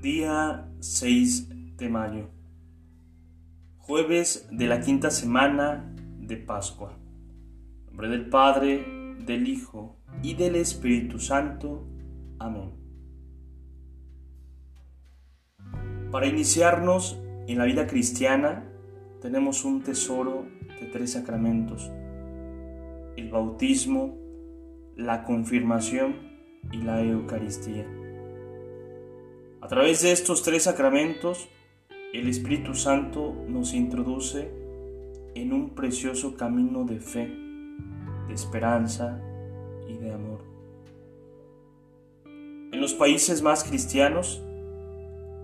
Día 6 de mayo. Jueves de la quinta semana de Pascua. En nombre del Padre, del Hijo y del Espíritu Santo. Amén. Para iniciarnos en la vida cristiana tenemos un tesoro de tres sacramentos. El bautismo, la confirmación y la Eucaristía. A través de estos tres sacramentos, el Espíritu Santo nos introduce en un precioso camino de fe, de esperanza y de amor. En los países más cristianos,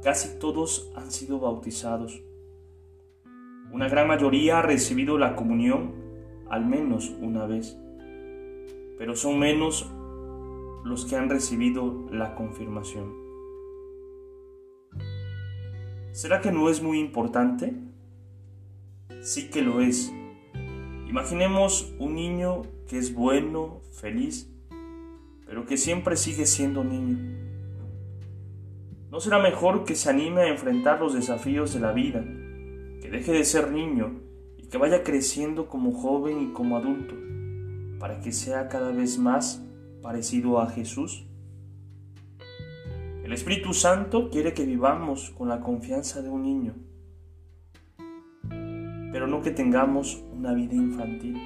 casi todos han sido bautizados. Una gran mayoría ha recibido la comunión al menos una vez, pero son menos los que han recibido la confirmación. ¿Será que no es muy importante? Sí que lo es. Imaginemos un niño que es bueno, feliz, pero que siempre sigue siendo niño. ¿No será mejor que se anime a enfrentar los desafíos de la vida, que deje de ser niño y que vaya creciendo como joven y como adulto, para que sea cada vez más parecido a Jesús? El Espíritu Santo quiere que vivamos con la confianza de un niño, pero no que tengamos una vida infantil.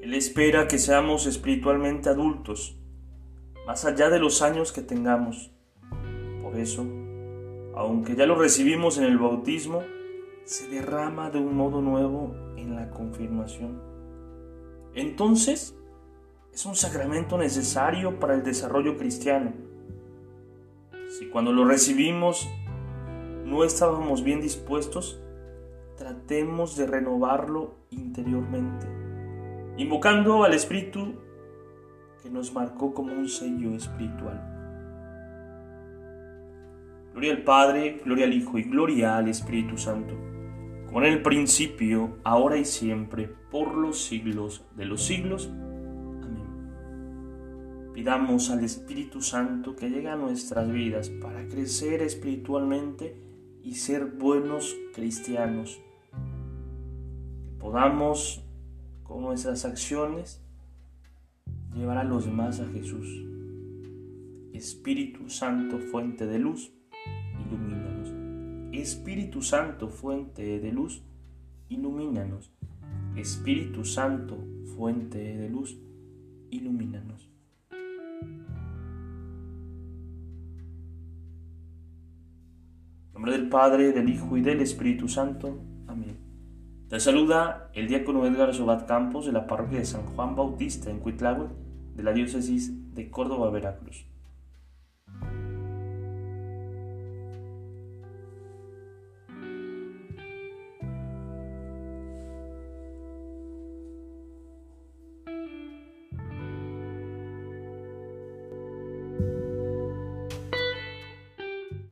Él espera que seamos espiritualmente adultos, más allá de los años que tengamos. Por eso, aunque ya lo recibimos en el bautismo, se derrama de un modo nuevo en la confirmación. Entonces, es un sacramento necesario para el desarrollo cristiano. Si cuando lo recibimos no estábamos bien dispuestos, tratemos de renovarlo interiormente, invocando al Espíritu que nos marcó como un sello espiritual. Gloria al Padre, gloria al Hijo y gloria al Espíritu Santo, como en el principio, ahora y siempre, por los siglos de los siglos. Pidamos al Espíritu Santo que llegue a nuestras vidas para crecer espiritualmente y ser buenos cristianos. Que podamos, con nuestras acciones, llevar a los demás a Jesús. Espíritu Santo, fuente de luz, ilumínanos. Espíritu Santo, fuente de luz, ilumínanos. Espíritu Santo, fuente de luz, ilumínanos. Nombre del Padre, del Hijo y del Espíritu Santo. Amén. Te saluda el diácono Edgar Sobat Campos de la parroquia de San Juan Bautista en Cuitlagüe, de la diócesis de Córdoba, Veracruz.